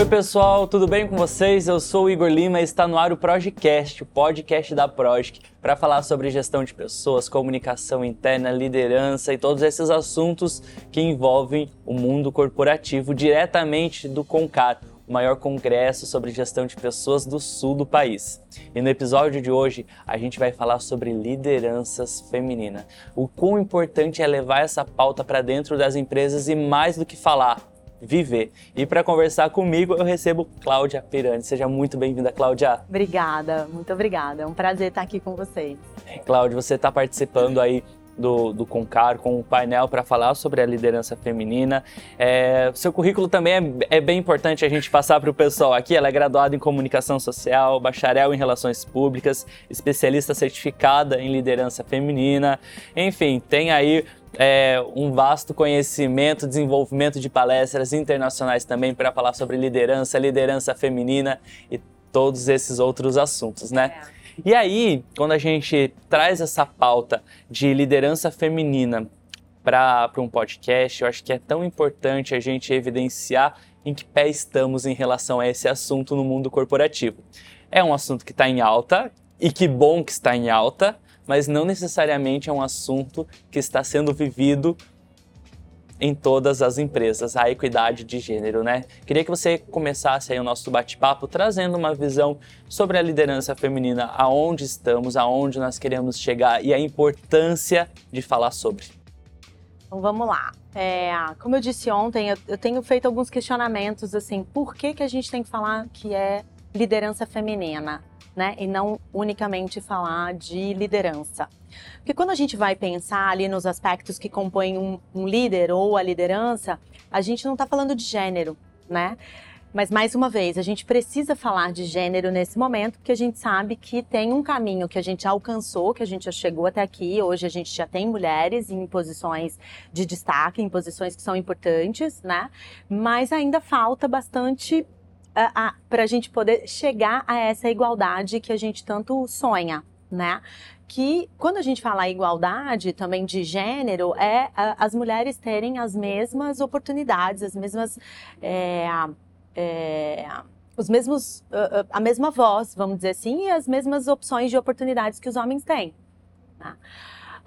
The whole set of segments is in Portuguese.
Oi pessoal, tudo bem com vocês? Eu sou o Igor Lima e está no ar o Projecast, o podcast da Project, para falar sobre gestão de pessoas, comunicação interna, liderança e todos esses assuntos que envolvem o mundo corporativo diretamente do Concar, o maior congresso sobre gestão de pessoas do sul do país. E no episódio de hoje a gente vai falar sobre lideranças femininas. O quão importante é levar essa pauta para dentro das empresas e mais do que falar, viver. E para conversar comigo, eu recebo Cláudia Pirani. Seja muito bem-vinda, Cláudia. Obrigada, muito obrigada. É um prazer estar aqui com vocês. Cláudia, você está participando aí do, do Concar com o painel para falar sobre a liderança feminina. É, seu currículo também é, é, bem importante a gente passar para o pessoal aqui. Ela é graduada em comunicação social, bacharel em relações públicas, especialista certificada em liderança feminina. Enfim, tem aí é, um vasto conhecimento, desenvolvimento de palestras internacionais também para falar sobre liderança, liderança feminina e todos esses outros assuntos, né? É. E aí, quando a gente traz essa pauta de liderança feminina para um podcast, eu acho que é tão importante a gente evidenciar em que pé estamos em relação a esse assunto no mundo corporativo. É um assunto que está em alta, e que bom que está em alta, mas não necessariamente é um assunto que está sendo vivido em todas as empresas, a equidade de gênero, né? Queria que você começasse aí o nosso bate-papo trazendo uma visão sobre a liderança feminina, aonde estamos, aonde nós queremos chegar e a importância de falar sobre. Então vamos lá. É, como eu disse ontem, eu, eu, tenho feito alguns questionamentos assim, por que, que a gente tem que falar que é liderança feminina? Né? E não unicamente falar de liderança. Porque quando a gente vai pensar ali nos aspectos que compõem um, um líder ou a liderança, a gente não está falando de gênero, né? Mas mais uma vez, a gente precisa falar de gênero nesse momento, porque a gente sabe que tem um caminho que a gente alcançou, que a gente já chegou até aqui. Hoje a gente já tem mulheres em posições de destaque, em posições que são importantes, né? Mas ainda falta bastante para a gente poder chegar a essa igualdade que a gente tanto sonha, né? Que quando a gente fala igualdade também de gênero, é as mulheres terem as mesmas oportunidades, as mesmas. É, é, os mesmos, a mesma voz, vamos dizer assim, e as mesmas opções de oportunidades que os homens têm. Tá?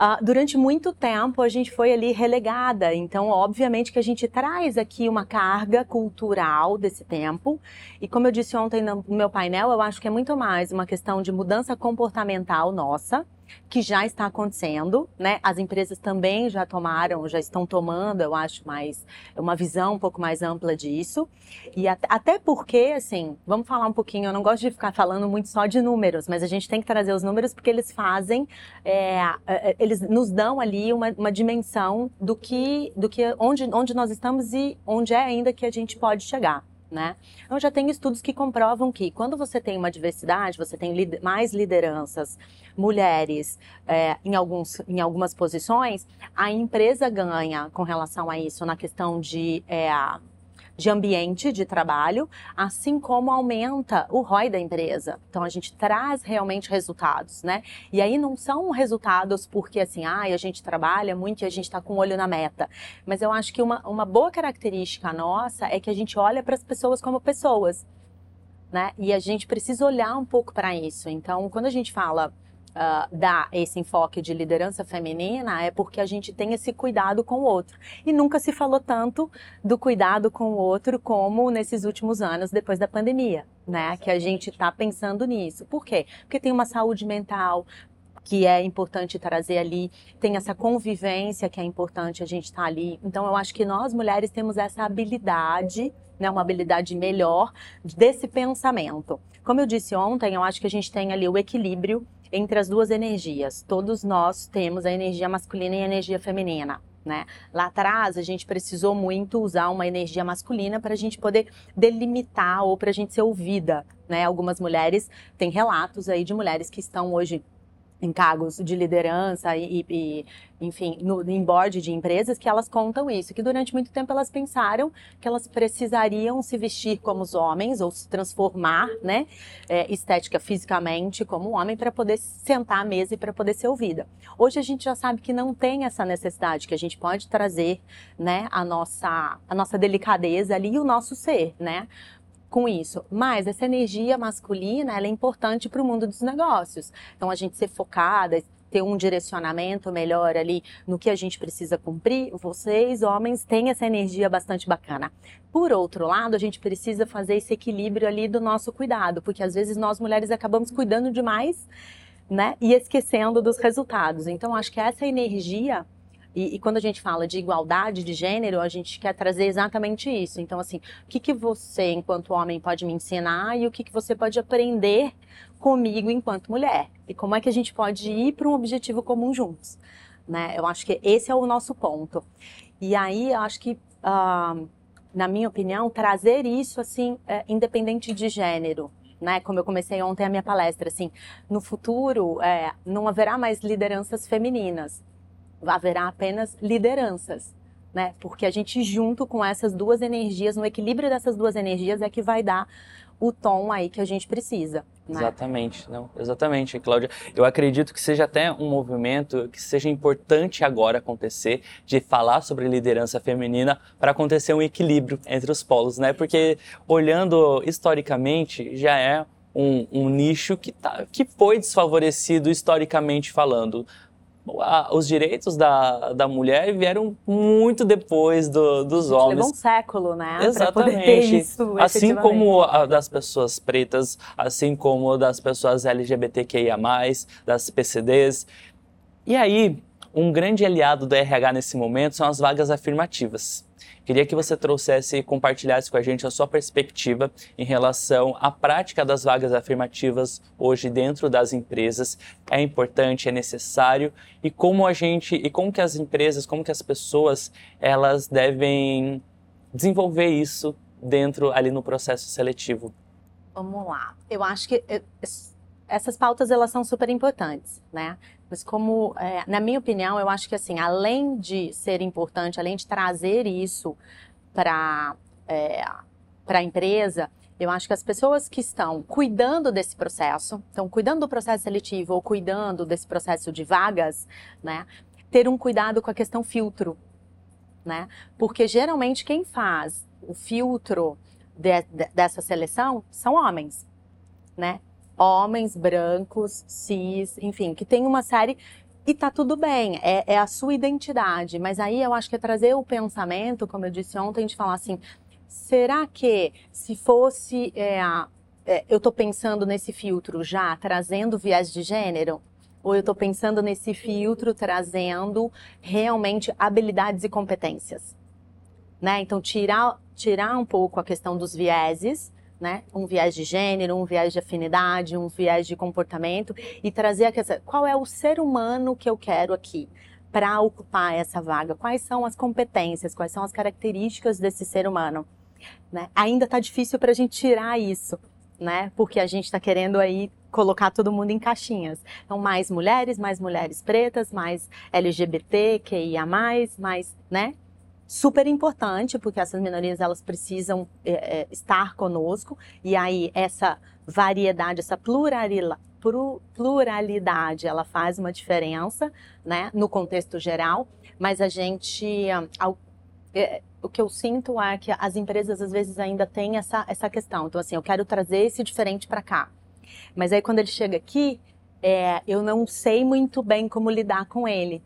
Uh, durante muito tempo a gente foi ali relegada, então obviamente que a gente traz aqui uma carga cultural desse tempo. E como eu disse ontem no meu painel, eu acho que é muito mais uma questão de mudança comportamental nossa, que já está acontecendo, né? As empresas também já tomaram, já estão tomando, eu acho, mais uma visão um pouco mais ampla disso. E até porque, assim, vamos falar um pouquinho. Eu não gosto de ficar falando muito só de números, mas a gente tem que trazer os números porque eles fazem, é, é, é eles nos dão ali uma, uma dimensão do que, do que onde, onde nós estamos e onde é ainda que a gente pode chegar né? Então já tem estudos que comprovam que quando você tem uma diversidade, você tem mais lideranças, mulheres é, em, alguns, em algumas posições, a empresa ganha com relação a isso na questão de é, de ambiente de trabalho, assim como aumenta o ROI da empresa. Então a gente traz realmente resultados, né? E aí não são resultados porque assim, ah, a gente trabalha muito e a gente está com o olho na meta. Mas eu acho que uma, uma boa característica nossa é que a gente olha para as pessoas como pessoas. Né? E a gente precisa olhar um pouco para isso. Então, quando a gente fala uh, dar esse enfoque de liderança feminina é porque a gente tem esse cuidado com o outro. E nunca se falou tanto do cuidado com o outro como nesses últimos anos, depois da pandemia, né? Que a gente está pensando nisso. Por quê? Porque tem uma saúde mental, que é importante trazer ali, tem essa convivência que é importante a gente estar tá ali. Então eu acho que nós mulheres temos essa habilidade, né, uma habilidade melhor desse pensamento. Como eu disse ontem, eu acho que a gente tem ali o equilíbrio entre as duas energias. Todos nós temos a energia masculina e a energia feminina. Né? Lá atrás a gente precisou muito usar uma energia masculina para a gente poder delimitar ou para a gente ser ouvida, né? Algumas mulheres têm relatos aí de mulheres que estão hoje em cargos de liderança e, e enfim, no, em board de empresas que elas contam isso, que durante muito tempo elas pensaram que elas precisariam se vestir como os homens ou se transformar, né, é, estética fisicamente como um homem para poder sentar à mesa e para poder ser ouvida. Hoje a gente já sabe que não tem essa necessidade, que a gente pode trazer, né, a nossa, a nossa delicadeza ali e o nosso ser, né, com isso. Mas essa energia masculina é importante para o mundo dos negócios. Então a gente ser focada, ter um direcionamento melhor ali no que a gente precisa cumprir, vocês, homens, têm essa energia bastante bacana. Por outro lado, a gente precisa fazer esse equilíbrio ali do nosso cuidado, porque às vezes nós mulheres acabamos cuidando demais, né? E esquecendo dos resultados. Então, acho que essa energia e, e, quando a gente fala de igualdade de gênero, a gente quer trazer exatamente isso. Então, assim, o que, que você, enquanto homem, pode me ensinar e o que, que você pode aprender comigo enquanto mulher? E como é que a gente pode ir para um objetivo comum juntos? Né? Eu acho que esse é o nosso ponto. E aí, eu acho que, uh, na minha opinião, trazer isso, assim, é, independente de gênero, né, como eu comecei ontem a minha palestra, assim, no futuro é, não haverá mais lideranças femininas, haverá apenas lideranças. Né? Porque a gente, junto com essas duas energias, no equilíbrio dessas duas energias, é que vai dar o tom aí que a gente precisa. Né? Exatamente, não, exatamente, Cláudia. Eu acredito que seja até um movimento que seja importante agora acontecer de falar sobre liderança feminina para acontecer um equilíbrio entre os polos, né? Porque olhando historicamente já é um, um nicho que, tá, que foi desfavorecido historicamente falando os direitos da, da mulher vieram muito depois do, dos homens. Levou um século, né? Exatamente. Isso, assim como a das pessoas pretas, assim como das pessoas LGBTQIA+, das PCDs. E aí, um grande aliado do RH nesse momento são as vagas afirmativas. Queria que você trouxesse e compartilhasse com a gente a sua perspectiva em relação à prática das vagas afirmativas hoje dentro das empresas. É importante, é necessário e como a gente e como que as empresas, como que as pessoas, elas devem desenvolver isso dentro ali no processo seletivo. Vamos lá. Eu acho que eh, essas pautas elas são super importantes, né? Mas como, é, na minha opinião, eu acho que assim, além de ser importante, além de trazer isso para é, para a empresa, eu acho que as pessoas que estão cuidando desse processo, estão cuidando do processo seletivo ou cuidando desse processo de vagas, né, ter um cuidado com a questão filtro, né? Porque geralmente quem faz o filtro de, de, dessa seleção são homens, né? Homens brancos, cis, enfim, que tem uma série e tá tudo bem, é, é, a sua identidade. Mas aí eu acho que é trazer o pensamento, como eu disse ontem, de falar assim: será que se fosse. É, é, eu tô pensando nesse filtro já trazendo viés de gênero? Ou eu estou pensando nesse filtro trazendo realmente habilidades e competências? Né? Então, tirar, tirar um pouco a questão dos vieses né? Um viés de gênero, um viés de afinidade, um viés de comportamento e trazer a questão, qual é o ser humano que eu quero aqui para ocupar essa vaga? Quais são as competências, quais são as características desse ser humano? Né? Ainda está difícil para a gente tirar isso, né? Porque a gente está querendo aí colocar todo mundo em caixinhas. Então, mais mulheres, mais mulheres pretas, mais LGBT, QIA+, mais, né? Super importante, porque essas minorias elas precisam é, é, estar conosco, e aí essa variedade, essa pluralidade, ela faz uma diferença, né, no contexto geral, mas a gente, ao, é, o que eu sinto é que as empresas às vezes ainda têm essa, essa questão, então assim, eu quero trazer esse diferente para cá, mas aí quando ele chega aqui, é, eu não sei muito bem como lidar com ele,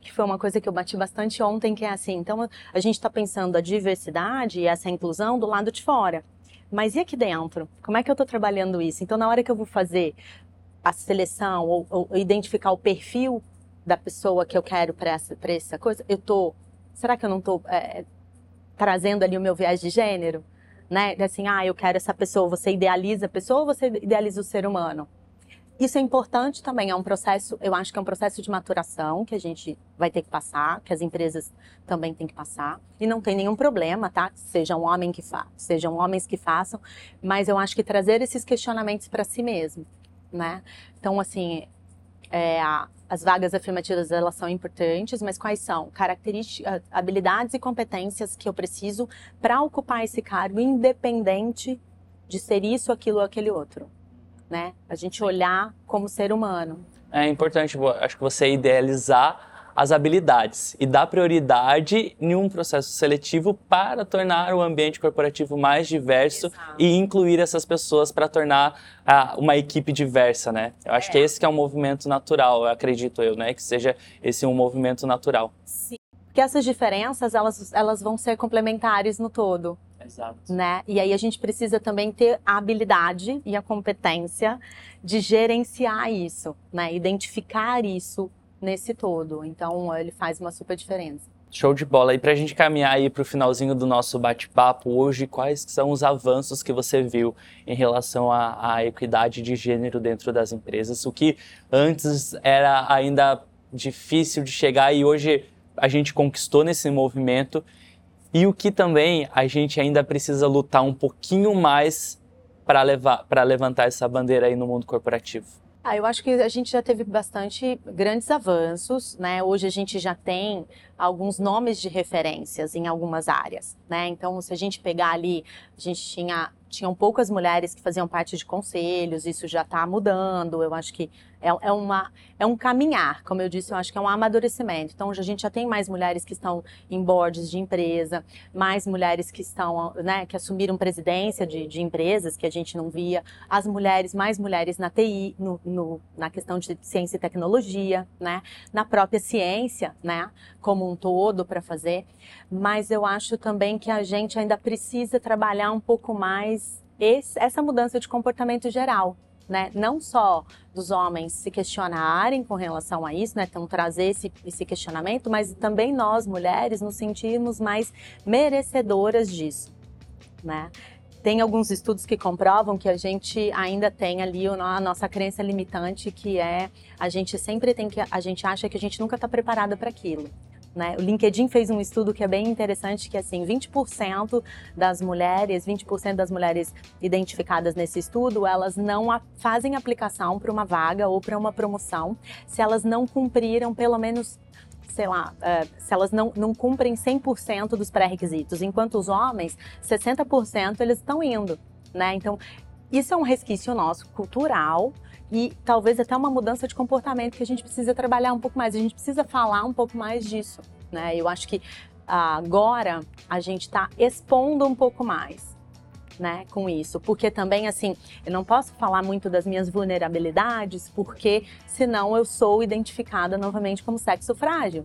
que foi uma coisa que eu bati bastante ontem, que é assim, então a gente está pensando a diversidade e essa inclusão do lado de fora. Mas e aqui dentro? Como é que eu estou trabalhando isso? Então, na hora que eu vou fazer a seleção ou, ou identificar o perfil da pessoa que eu quero para essa, essa coisa, eu tô. Será que eu não estou é, trazendo ali o meu viés de gênero? Né? Assim, ah, eu quero essa pessoa. Você idealiza a pessoa ou você idealiza o ser humano? Isso é importante também, é um processo, eu acho que é um processo de maturação que a gente vai ter que passar, que as empresas também têm que passar. E não tem nenhum problema, tá? Seja um homem que fa sejam homens que façam, mas eu acho que trazer esses questionamentos para si mesmo, né? Então, assim, é, as vagas afirmativas elas são importantes, mas quais são características, habilidades e competências que eu preciso para ocupar esse cargo, independente de ser isso, aquilo ou aquele outro, né? A gente olhar como ser humano. É importante, acho que você idealizar as habilidades e dar prioridade em um processo seletivo para tornar o ambiente corporativo mais diverso Exato. e incluir essas pessoas para tornar ah, uma equipe diversa, né? Eu acho é. que esse que é um movimento natural, acredito eu, né? Que seja esse um movimento natural. Sim. Porque essas diferenças, elas, elas vão ser complementares no todo. Exato. Né? E aí a gente precisa também ter a habilidade e a competência de gerenciar isso, né? Identificar isso nesse todo. Então, ele faz uma super diferença. Show de bola. E para a gente caminhar aí para o finalzinho do nosso bate-papo hoje, quais são os avanços que você viu em relação à, à, equidade de gênero dentro das empresas? O que antes era ainda difícil de chegar e hoje a gente conquistou nesse movimento e o que também a gente ainda precisa lutar um pouquinho mais para levar para levantar essa bandeira aí no mundo corporativo. Ah, eu acho que a gente já teve bastante grandes avanços, né? Hoje a gente já tem alguns nomes de referências em algumas áreas, né? Então, se a gente pegar ali, a gente tinha tinham poucas mulheres que faziam parte de conselhos, isso já está mudando. Eu acho que é, é, uma, é um caminhar, como eu disse, eu acho que é um amadurecimento. Então, a gente já tem mais mulheres que estão em boards de empresa, mais mulheres que estão, né, que assumiram presidência de, de empresas que a gente não via, as mulheres, mais mulheres na TI, no, no, na questão de ciência e tecnologia, né, na própria ciência, né, como um todo para fazer. Mas eu acho também que a gente ainda precisa trabalhar um pouco mais esse, essa mudança de comportamento geral, né? Não só dos homens se questionarem com relação a isso, né? Então trazer esse, esse questionamento, mas também nós mulheres nos sentirmos mais merecedoras disso, né? Tem alguns estudos que comprovam que a gente ainda tem ali a nossa crença limitante, que é a gente sempre tem que, a gente acha que a gente nunca está preparada para aquilo. Né? O LinkedIn fez um estudo que é bem interessante, que é assim, 20% das mulheres, 20% das mulheres identificadas nesse estudo, elas não a, fazem aplicação para uma vaga ou para uma promoção se elas não cumpriram pelo menos sei lá, uh, se elas não, não cumprem 100% dos pré-requisitos, enquanto os homens, 60% eles estão indo, né? Então, isso é um resquício nosso cultural e talvez até uma mudança de comportamento que a gente precisa trabalhar um pouco mais, a gente precisa falar um pouco mais disso, né? Eu acho que agora a gente está expondo um pouco mais. Né, com isso, porque também assim, eu não posso falar muito das minhas vulnerabilidades, porque senão eu sou identificada novamente como sexo frágil.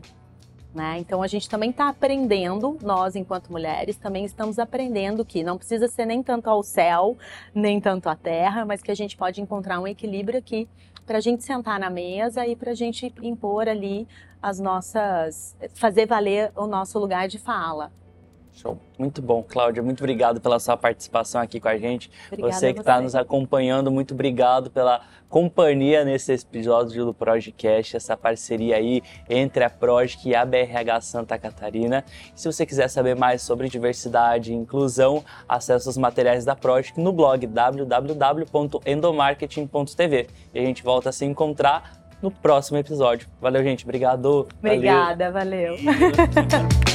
Né? Então a gente também está aprendendo, nós enquanto mulheres também estamos aprendendo que não precisa ser nem tanto ao céu, nem tanto à terra, mas que a gente pode encontrar um equilíbrio aqui para a gente sentar na mesa e para a gente impor ali as nossas, fazer valer o nosso lugar de fala. Show. Muito bom, Cláudia. Muito obrigado pela sua participação aqui com a gente. Obrigada você que está nos acompanhando, muito obrigado pela companhia nesse episódio do Projecast, essa parceria aí entre a Projec e a BRH Santa Catarina. E se você quiser saber mais sobre diversidade e inclusão, acesse os materiais da Projec no blog www.endomarketing.tv. E a gente volta a se encontrar no próximo episódio. Valeu, gente. Obrigado. Obrigada, valeu. valeu.